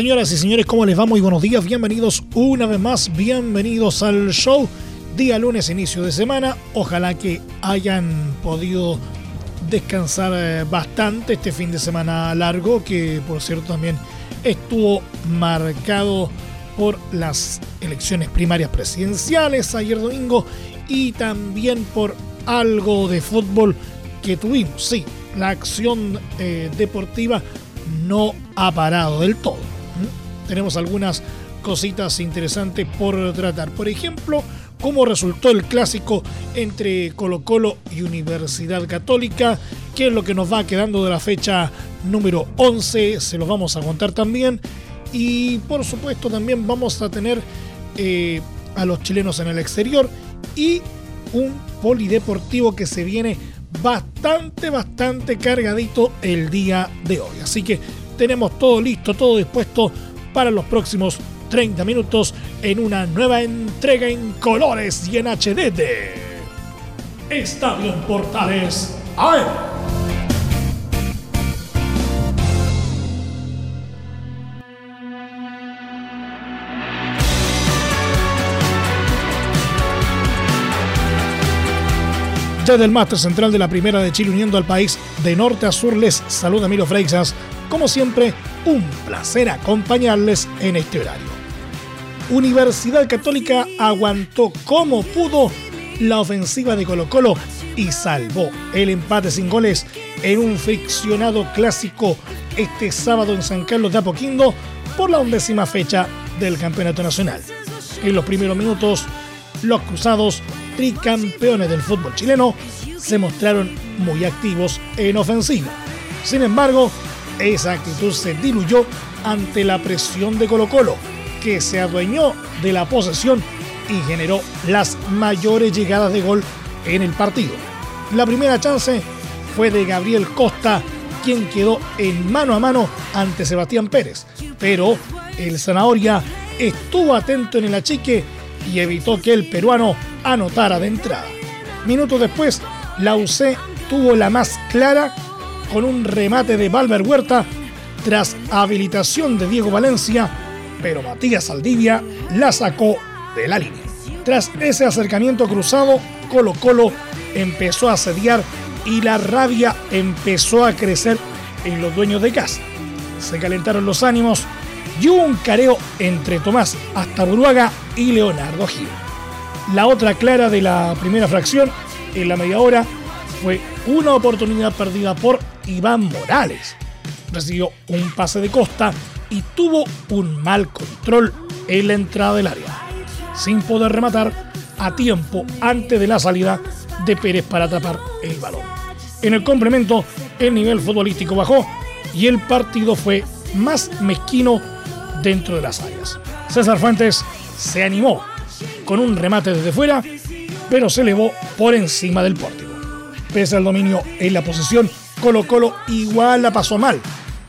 Señoras y señores, ¿cómo les va? Muy buenos días, bienvenidos una vez más, bienvenidos al show. Día lunes, inicio de semana. Ojalá que hayan podido descansar eh, bastante este fin de semana largo, que por cierto también estuvo marcado por las elecciones primarias presidenciales ayer domingo y también por algo de fútbol que tuvimos. Sí, la acción eh, deportiva no ha parado del todo. Tenemos algunas cositas interesantes por tratar. Por ejemplo, cómo resultó el clásico entre Colo Colo y Universidad Católica, qué es lo que nos va quedando de la fecha número 11, se los vamos a contar también. Y por supuesto también vamos a tener eh, a los chilenos en el exterior y un polideportivo que se viene bastante, bastante cargadito el día de hoy. Así que tenemos todo listo, todo dispuesto para los próximos 30 minutos en una nueva entrega en colores y en HD de Estadio Portales ¡Ay! del máster central de la Primera de Chile uniendo al país de norte a sur les saluda Miro Freixas. Como siempre, un placer acompañarles en este horario. Universidad Católica aguantó como pudo la ofensiva de Colo Colo y salvó el empate sin goles en un friccionado clásico este sábado en San Carlos de Apoquindo por la undécima fecha del Campeonato Nacional. En los primeros minutos, los cruzados tricampeones del fútbol chileno, se mostraron muy activos en ofensiva. Sin embargo, esa actitud se diluyó ante la presión de Colo Colo, que se adueñó de la posesión y generó las mayores llegadas de gol en el partido. La primera chance fue de Gabriel Costa, quien quedó en mano a mano ante Sebastián Pérez, pero el Zanahoria estuvo atento en el achique y evitó que el peruano anotara de entrada. Minutos después, la UC tuvo la más clara con un remate de Valver Huerta tras habilitación de Diego Valencia, pero Matías Saldivia la sacó de la línea. Tras ese acercamiento cruzado, Colo Colo empezó a asediar y la rabia empezó a crecer en los dueños de casa. Se calentaron los ánimos y hubo un careo entre Tomás Buruaga y Leonardo Gil. La otra clara de la primera fracción, en la media hora, fue una oportunidad perdida por Iván Morales. Recibió un pase de costa y tuvo un mal control en la entrada del área, sin poder rematar a tiempo antes de la salida de Pérez para atrapar el balón. En el complemento, el nivel futbolístico bajó y el partido fue más mezquino dentro de las áreas. César Fuentes se animó con un remate desde fuera, pero se elevó por encima del pórtico. Pese al dominio en la posesión, Colo Colo igual la pasó mal,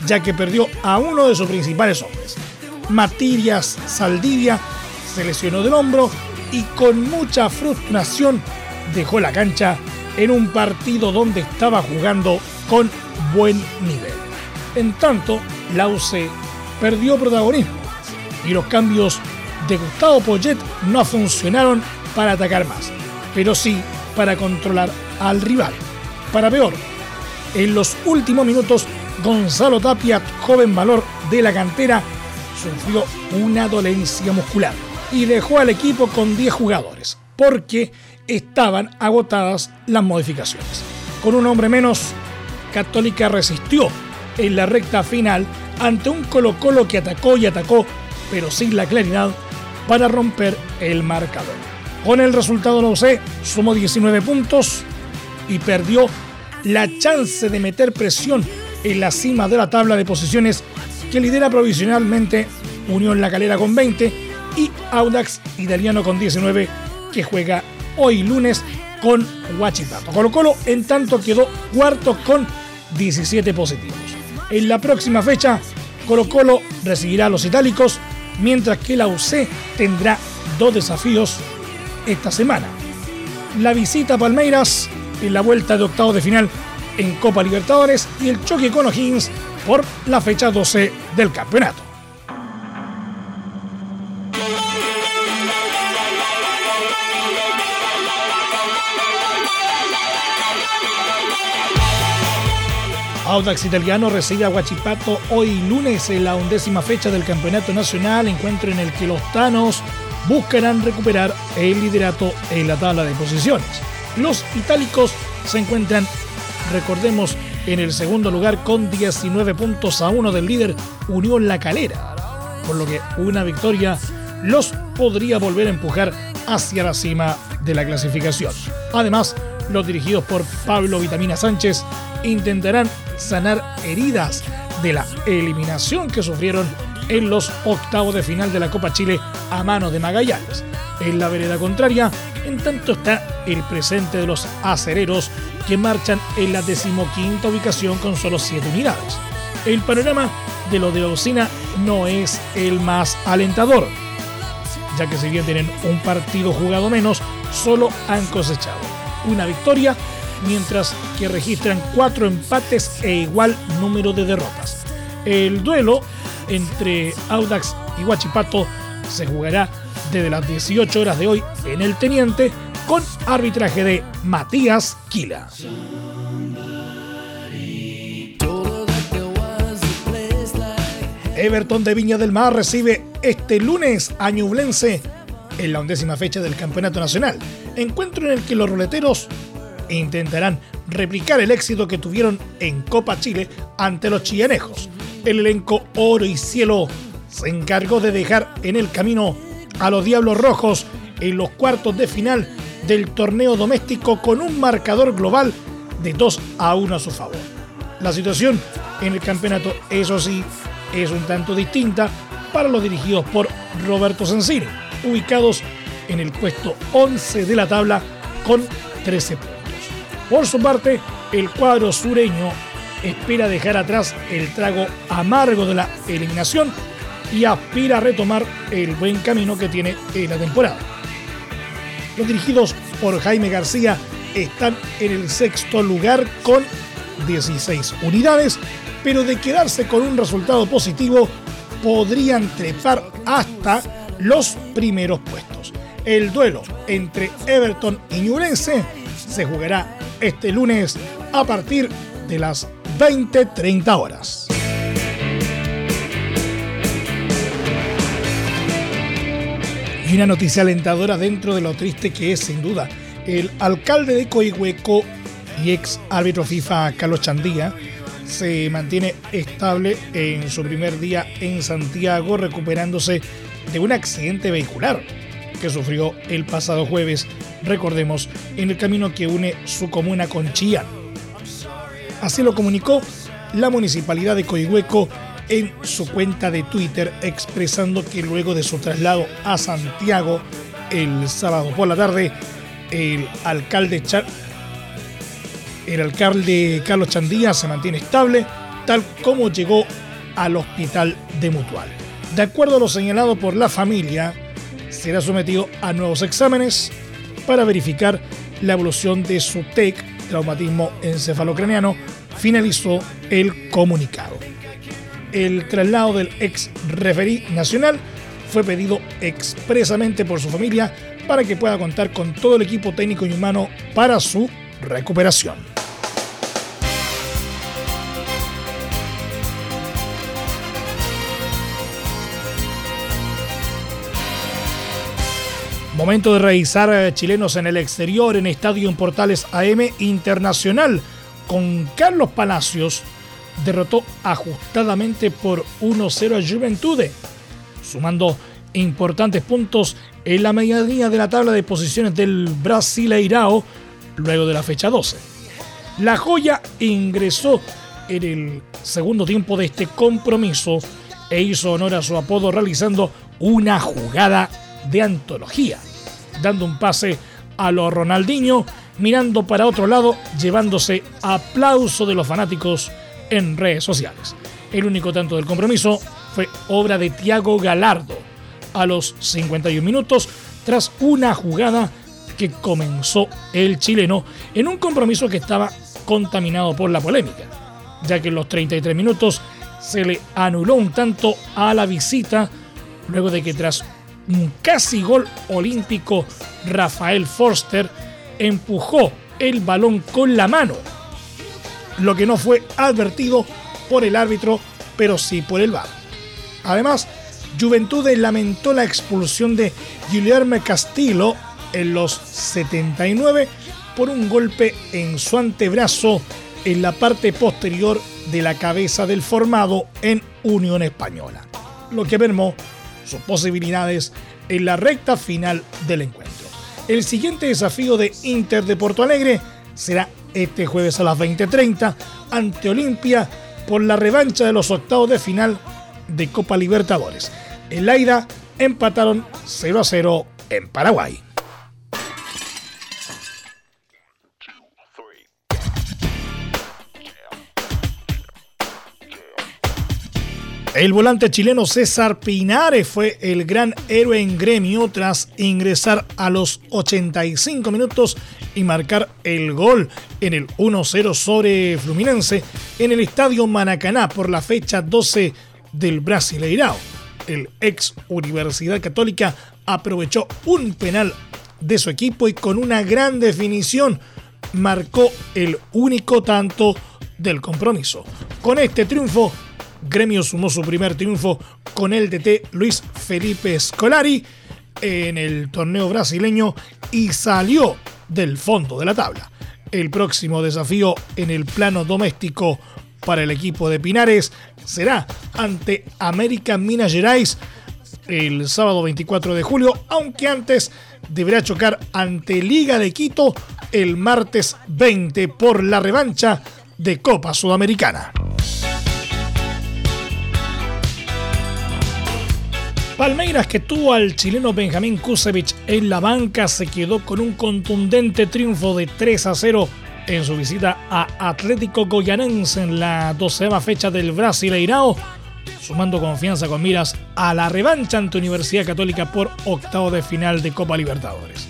ya que perdió a uno de sus principales hombres. Matías Saldivia se lesionó del hombro y con mucha frustración dejó la cancha en un partido donde estaba jugando con buen nivel. En tanto, la perdió protagonismo y los cambios de Gustavo Poyet no funcionaron para atacar más, pero sí para controlar al rival. Para peor, en los últimos minutos, Gonzalo Tapia, joven valor de la cantera, sufrió una dolencia muscular y dejó al equipo con 10 jugadores, porque estaban agotadas las modificaciones. Con un hombre menos, Católica resistió en la recta final ante un Colo Colo que atacó y atacó, pero sin la claridad para romper el marcador. Con el resultado no sé, sumó 19 puntos y perdió la chance de meter presión en la cima de la tabla de posiciones que lidera provisionalmente Unión La Calera con 20 y Audax Italiano con 19, que juega hoy lunes con Huachipato. Colo Colo, en tanto, quedó cuarto con 17 positivos. En la próxima fecha, Colo Colo recibirá a los itálicos, mientras que la UC tendrá dos desafíos esta semana. La visita a Palmeiras en la vuelta de octavo de final en Copa Libertadores y el choque con O'Higgins por la fecha 12 del campeonato. Audax Italiano recibe a Huachipato hoy lunes en la undécima fecha del Campeonato Nacional, encuentro en el que los Tanos buscarán recuperar el liderato en la tabla de posiciones. Los itálicos se encuentran, recordemos, en el segundo lugar con 19 puntos a uno del líder Unión La Calera, por lo que una victoria los podría volver a empujar hacia la cima de la clasificación. Además, los dirigidos por Pablo Vitamina Sánchez intentarán sanar heridas de la eliminación que sufrieron en los octavos de final de la Copa Chile a manos de Magallanes. En la vereda contraria, en tanto está el presente de los acereros que marchan en la decimoquinta ubicación con solo 7 unidades. El panorama de lo de Ocina no es el más alentador, ya que si bien tienen un partido jugado menos, solo han cosechado una victoria mientras que registran cuatro empates e igual número de derrotas. El duelo entre Audax y Huachipato se jugará desde las 18 horas de hoy en el Teniente con arbitraje de Matías Quila. Everton de Viña del Mar recibe este lunes a Ñublense en la undécima fecha del Campeonato Nacional, encuentro en el que los ruleteros e intentarán replicar el éxito que tuvieron en Copa Chile ante los chillanejos. El elenco Oro y Cielo se encargó de dejar en el camino a los Diablos Rojos en los cuartos de final del torneo doméstico con un marcador global de 2 a 1 a su favor. La situación en el campeonato, eso sí, es un tanto distinta para los dirigidos por Roberto Sensini, ubicados en el puesto 11 de la tabla con 13 puntos. Por su parte, el cuadro sureño espera dejar atrás el trago amargo de la eliminación y aspira a retomar el buen camino que tiene en la temporada. Los dirigidos por Jaime García están en el sexto lugar con 16 unidades, pero de quedarse con un resultado positivo podrían trepar hasta los primeros puestos. El duelo entre Everton y Ñublense se jugará este lunes a partir de las 20-30 horas. Y una noticia alentadora dentro de lo triste que es sin duda. El alcalde de Coihueco y ex árbitro FIFA Carlos Chandía se mantiene estable en su primer día en Santiago recuperándose de un accidente vehicular que sufrió el pasado jueves recordemos, en el camino que une su comuna con Chillán. Así lo comunicó la municipalidad de Coihueco en su cuenta de Twitter, expresando que luego de su traslado a Santiago el sábado por la tarde, el alcalde, el alcalde Carlos Chandía se mantiene estable, tal como llegó al hospital de Mutual. De acuerdo a lo señalado por la familia, será sometido a nuevos exámenes para verificar la evolución de su TEC, traumatismo encefalocraniano, finalizó el comunicado. El traslado del ex referí nacional fue pedido expresamente por su familia para que pueda contar con todo el equipo técnico y humano para su recuperación. Momento de revisar eh, chilenos en el exterior en Estadio en Portales AM Internacional. Con Carlos Palacios derrotó ajustadamente por 1-0 a Juventude, sumando importantes puntos en la medianía de la tabla de posiciones del Brasileirao luego de la fecha 12. La joya ingresó en el segundo tiempo de este compromiso e hizo honor a su apodo realizando una jugada de antología, dando un pase a lo Ronaldinho, mirando para otro lado, llevándose aplauso de los fanáticos en redes sociales. El único tanto del compromiso fue obra de Thiago Galardo a los 51 minutos tras una jugada que comenzó el chileno en un compromiso que estaba contaminado por la polémica, ya que en los 33 minutos se le anuló un tanto a la visita luego de que tras casi gol olímpico Rafael Forster empujó el balón con la mano, lo que no fue advertido por el árbitro, pero sí por el VAR. Además, Juventudes lamentó la expulsión de Guillermo Castillo en los 79 por un golpe en su antebrazo en la parte posterior de la cabeza del formado en Unión Española, lo que mermó sus posibilidades en la recta final del encuentro. El siguiente desafío de Inter de Porto Alegre será este jueves a las 20:30 ante Olimpia por la revancha de los octavos de final de Copa Libertadores. En la ida empataron 0 a 0 en Paraguay. El volante chileno César Pinares fue el gran héroe en gremio tras ingresar a los 85 minutos y marcar el gol en el 1-0 sobre Fluminense en el estadio Maracaná por la fecha 12 del Brasileirao. El ex Universidad Católica aprovechó un penal de su equipo y con una gran definición marcó el único tanto del compromiso. Con este triunfo, Gremio sumó su primer triunfo con el DT Luis Felipe Scolari en el torneo brasileño y salió del fondo de la tabla. El próximo desafío en el plano doméstico para el equipo de Pinares será ante América Minas Gerais el sábado 24 de julio, aunque antes deberá chocar ante Liga de Quito el martes 20 por la revancha de Copa Sudamericana. Palmeiras, que tuvo al chileno Benjamín Kusevich en la banca, se quedó con un contundente triunfo de 3 a 0 en su visita a Atlético Goyanense en la doceava fecha del Brasileirao, sumando confianza con miras a la revancha ante Universidad Católica por octavo de final de Copa Libertadores.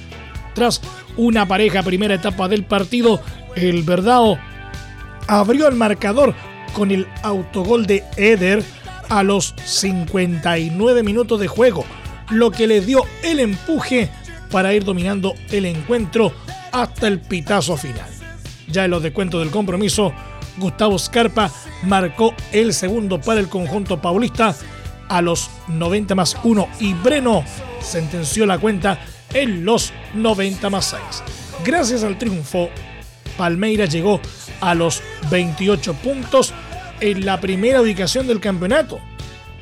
Tras una pareja primera etapa del partido, el Verdao abrió el marcador con el autogol de Eder a los 59 minutos de juego, lo que le dio el empuje para ir dominando el encuentro hasta el pitazo final. Ya en los descuentos del compromiso, Gustavo Scarpa marcó el segundo para el conjunto paulista a los 90 más 1 y Breno sentenció la cuenta en los 90 más 6. Gracias al triunfo, Palmeiras llegó a los 28 puntos en la primera ubicación del campeonato,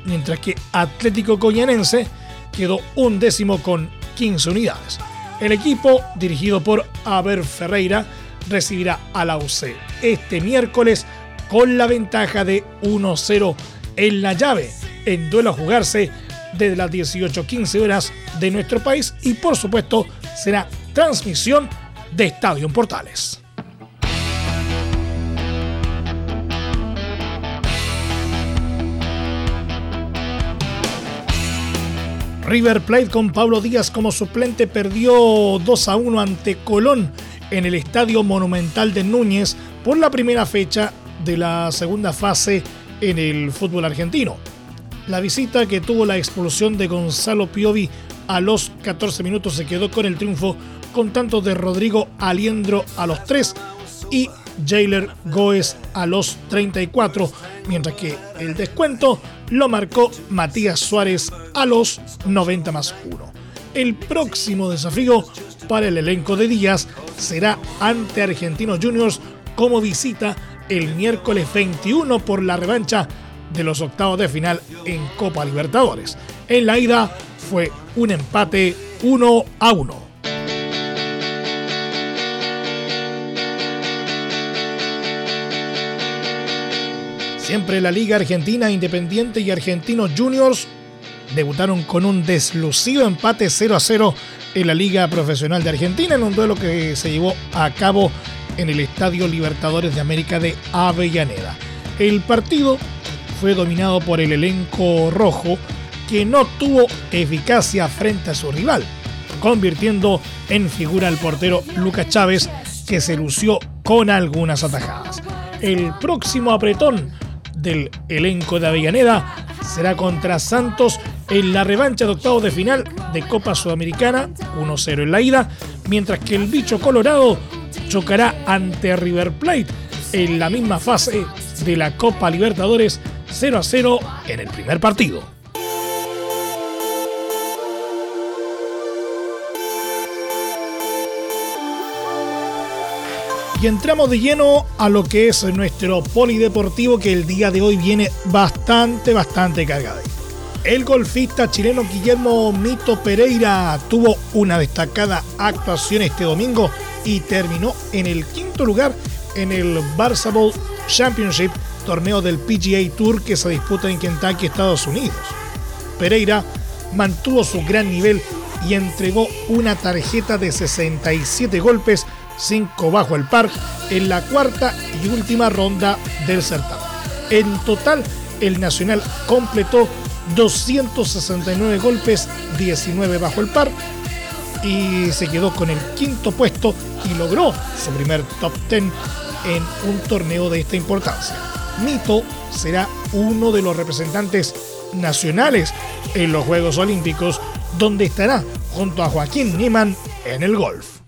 mientras que Atlético Coyanense quedó un décimo con 15 unidades. El equipo, dirigido por Aber Ferreira, recibirá a la UC este miércoles con la ventaja de 1-0 en la llave, en duelo a jugarse desde las 18-15 horas de nuestro país y por supuesto será transmisión de Estadio Portales. River Plate con Pablo Díaz como suplente perdió 2 a 1 ante Colón en el Estadio Monumental de Núñez por la primera fecha de la segunda fase en el fútbol argentino. La visita que tuvo la expulsión de Gonzalo Piovi a los 14 minutos se quedó con el triunfo con tanto de Rodrigo Aliendro a los 3 y Jailer Goes a los 34, mientras que el descuento lo marcó Matías Suárez a los 90 más 1. El próximo desafío para el elenco de Díaz será ante Argentinos Juniors como visita el miércoles 21 por la revancha de los octavos de final en Copa Libertadores. En la ida fue un empate 1 a 1. Siempre la Liga Argentina Independiente y Argentinos Juniors debutaron con un deslucido empate 0 a 0 en la Liga Profesional de Argentina en un duelo que se llevó a cabo en el Estadio Libertadores de América de Avellaneda. El partido fue dominado por el elenco rojo que no tuvo eficacia frente a su rival, convirtiendo en figura al portero Lucas Chávez que se lució con algunas atajadas. El próximo apretón del elenco de Avellaneda será contra Santos en la revancha de octavos de final de Copa Sudamericana, 1-0 en la ida, mientras que el bicho colorado chocará ante River Plate en la misma fase de la Copa Libertadores 0 0 en el primer partido. Y entramos de lleno a lo que es nuestro polideportivo que el día de hoy viene bastante, bastante cargado. El golfista chileno Guillermo Mito Pereira tuvo una destacada actuación este domingo y terminó en el quinto lugar en el Barça Bowl Championship, torneo del PGA Tour que se disputa en Kentucky, Estados Unidos. Pereira mantuvo su gran nivel y entregó una tarjeta de 67 golpes 5 bajo el par en la cuarta y última ronda del certamen. En total, el Nacional completó 269 golpes, 19 bajo el par y se quedó con el quinto puesto y logró su primer top 10 en un torneo de esta importancia. Mito será uno de los representantes nacionales en los Juegos Olímpicos, donde estará junto a Joaquín Niemann en el golf.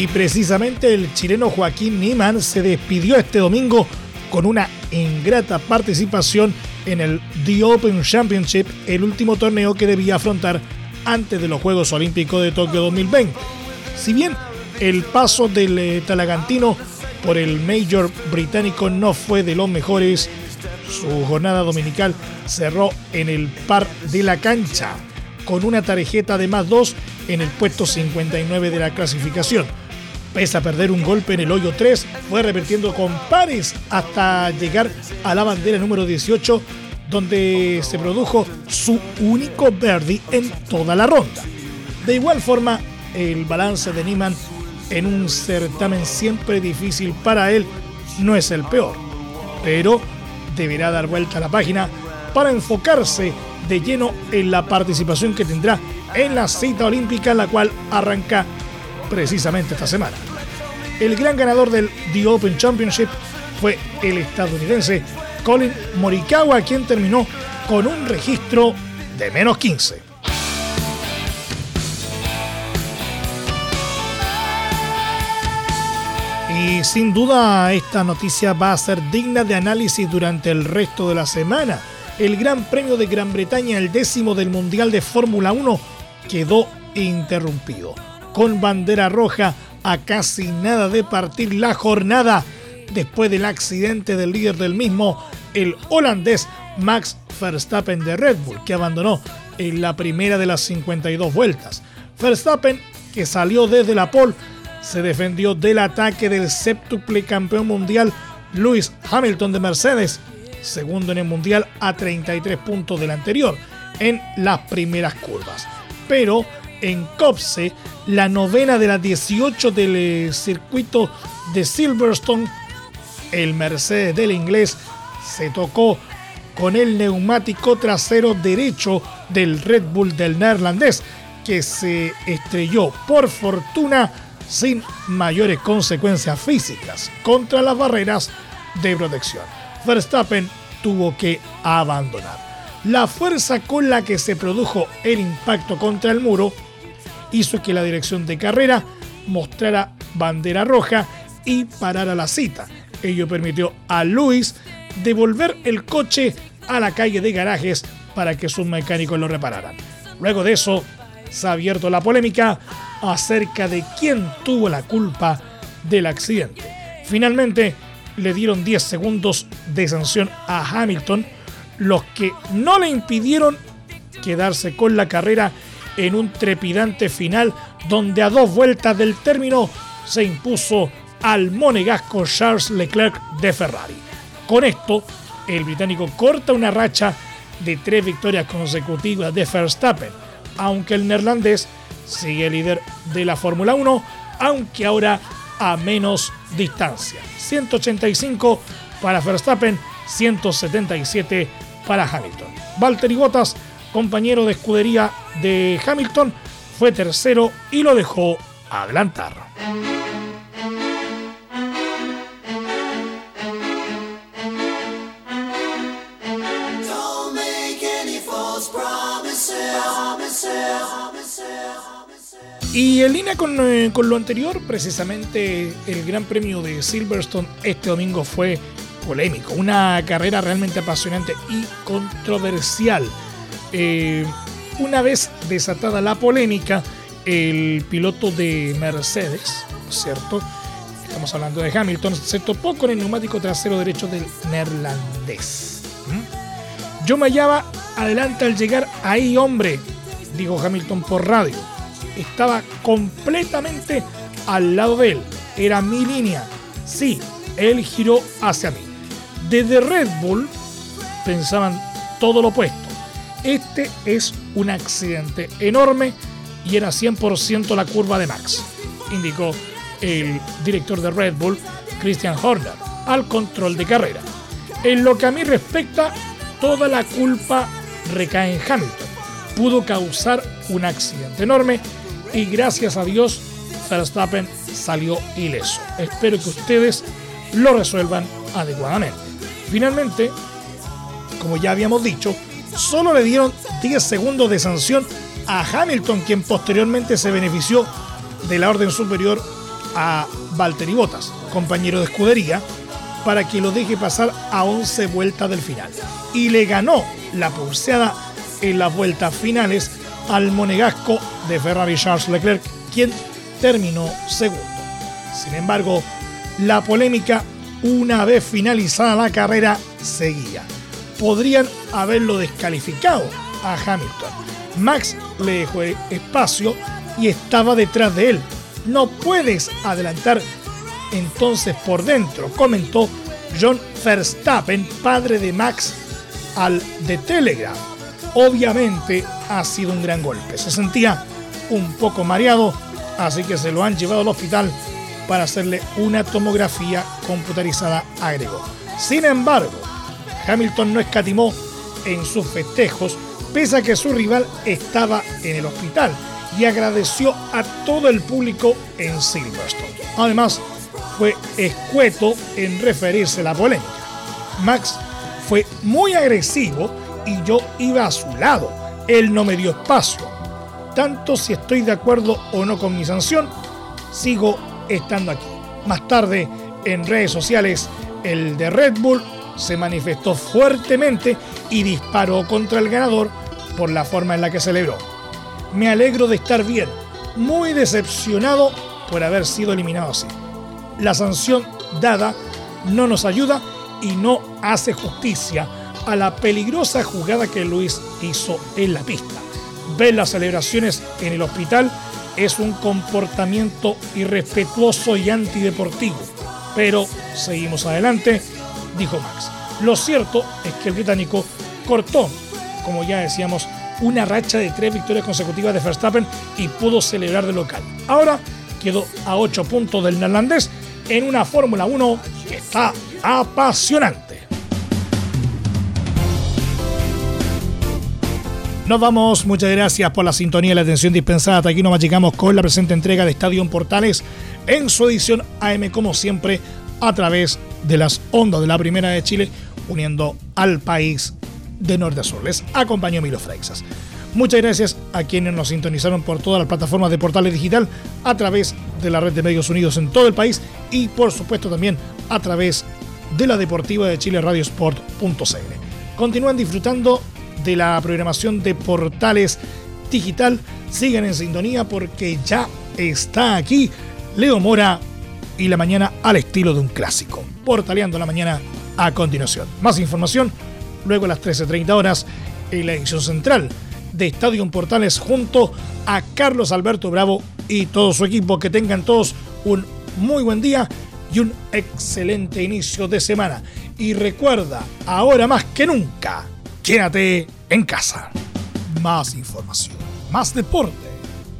Y precisamente el chileno Joaquín Niemann se despidió este domingo con una ingrata participación en el The Open Championship, el último torneo que debía afrontar antes de los Juegos Olímpicos de Tokio 2020. Si bien el paso del eh, talagantino por el Major británico no fue de los mejores, su jornada dominical cerró en el par de la cancha, con una tarjeta de más 2 en el puesto 59 de la clasificación. Pese a perder un golpe en el hoyo 3, fue repitiendo con pares hasta llegar a la bandera número 18, donde se produjo su único birdie en toda la ronda. De igual forma, el balance de Niemann en un certamen siempre difícil para él no es el peor, pero deberá dar vuelta a la página para enfocarse de lleno en la participación que tendrá en la cita olímpica, la cual arranca precisamente esta semana. El gran ganador del The Open Championship fue el estadounidense Colin Morikawa, quien terminó con un registro de menos 15. Y sin duda esta noticia va a ser digna de análisis durante el resto de la semana. El Gran Premio de Gran Bretaña, el décimo del Mundial de Fórmula 1, quedó interrumpido con bandera roja a casi nada de partir la jornada después del accidente del líder del mismo, el holandés Max Verstappen de Red Bull, que abandonó en la primera de las 52 vueltas. Verstappen, que salió desde la pole, se defendió del ataque del séptuple campeón mundial Lewis Hamilton de Mercedes, segundo en el mundial a 33 puntos del anterior, en las primeras curvas. Pero en Copse, la novena de las 18 del eh, circuito de Silverstone, el Mercedes del inglés se tocó con el neumático trasero derecho del Red Bull del neerlandés, que se estrelló por fortuna sin mayores consecuencias físicas contra las barreras de protección. Verstappen tuvo que abandonar. La fuerza con la que se produjo el impacto contra el muro hizo que la dirección de carrera mostrara bandera roja y parara la cita. Ello permitió a Luis devolver el coche a la calle de garajes para que sus mecánicos lo repararan. Luego de eso, se ha abierto la polémica acerca de quién tuvo la culpa del accidente. Finalmente, le dieron 10 segundos de sanción a Hamilton, los que no le impidieron quedarse con la carrera en un trepidante final donde a dos vueltas del término se impuso al monegasco Charles Leclerc de Ferrari. Con esto, el británico corta una racha de tres victorias consecutivas de Verstappen, aunque el neerlandés sigue líder de la Fórmula 1, aunque ahora a menos distancia. 185 para Verstappen, 177 para Hamilton. Valtteri Bottas, compañero de escudería de Hamilton, fue tercero y lo dejó adelantar. Y en línea eh, con, lo anterior, precisamente el Gran Premio de Silverstone este domingo fue polémico, una carrera realmente apasionante y controversial. Eh, una vez desatada la polémica, el piloto de Mercedes, ¿cierto? Estamos hablando de Hamilton, se topó con el neumático trasero derecho del neerlandés. Yo me hallaba adelante al llegar ahí, hombre, dijo Hamilton por radio estaba completamente al lado de él. Era mi línea. Sí, él giró hacia mí. Desde Red Bull pensaban todo lo opuesto. Este es un accidente enorme y era 100% la curva de Max, indicó el director de Red Bull, Christian Horner, al control de carrera. En lo que a mí respecta, toda la culpa recae en Hamilton. Pudo causar un accidente enorme y gracias a Dios Verstappen salió ileso. Espero que ustedes lo resuelvan adecuadamente. Finalmente, como ya habíamos dicho, solo le dieron 10 segundos de sanción a Hamilton, quien posteriormente se benefició de la orden superior a Valtteri Bottas, compañero de escudería, para que lo deje pasar a 11 vueltas del final. Y le ganó la pulseada en las vueltas finales al monegasco de Ferrari Charles Leclerc, quien terminó segundo. Sin embargo, la polémica, una vez finalizada la carrera, seguía. Podrían haberlo descalificado a Hamilton. Max le dejó espacio y estaba detrás de él. No puedes adelantar entonces por dentro, comentó John Verstappen, padre de Max, al The Telegraph. Obviamente ha sido un gran golpe. Se sentía un poco mareado, así que se lo han llevado al hospital para hacerle una tomografía computarizada, agregó. Sin embargo, Hamilton no escatimó en sus festejos, pese a que su rival estaba en el hospital, y agradeció a todo el público en Silverstone. Además, fue escueto en referirse a la polémica. Max fue muy agresivo y yo iba a su lado. Él no me dio espacio. Tanto si estoy de acuerdo o no con mi sanción, sigo estando aquí. Más tarde, en redes sociales, el de Red Bull se manifestó fuertemente y disparó contra el ganador por la forma en la que celebró. Me alegro de estar bien, muy decepcionado por haber sido eliminado así. La sanción dada no nos ayuda y no hace justicia a la peligrosa jugada que Luis hizo en la pista. Ver las celebraciones en el hospital es un comportamiento irrespetuoso y antideportivo. Pero seguimos adelante, dijo Max. Lo cierto es que el británico cortó, como ya decíamos, una racha de tres victorias consecutivas de Verstappen y pudo celebrar de local. Ahora quedó a ocho puntos del neerlandés en una Fórmula 1 que está apasionante. Nos vamos, muchas gracias por la sintonía y la atención dispensada. Hasta aquí nos machicamos con la presente entrega de Estadio Portales en su edición AM, como siempre, a través de las ondas de la Primera de Chile, uniendo al país de norte a sur. Les acompañó Milo Freixas. Muchas gracias a quienes nos sintonizaron por todas las plataformas de Portales Digital, a través de la red de medios unidos en todo el país y, por supuesto, también a través de la Deportiva de Chile Radiosport.cl. Continúan disfrutando de la programación de Portales Digital. Sigan en sintonía porque ya está aquí Leo Mora y la mañana al estilo de un clásico. Portaleando la mañana a continuación. Más información luego a las 13.30 horas en la edición central de Estadio Portales junto a Carlos Alberto Bravo y todo su equipo. Que tengan todos un muy buen día y un excelente inicio de semana. Y recuerda, ahora más que nunca, quédate en casa. Más información, más deporte.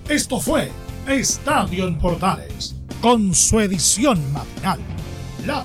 Esto fue Estadio en Portales, con su edición matinal. La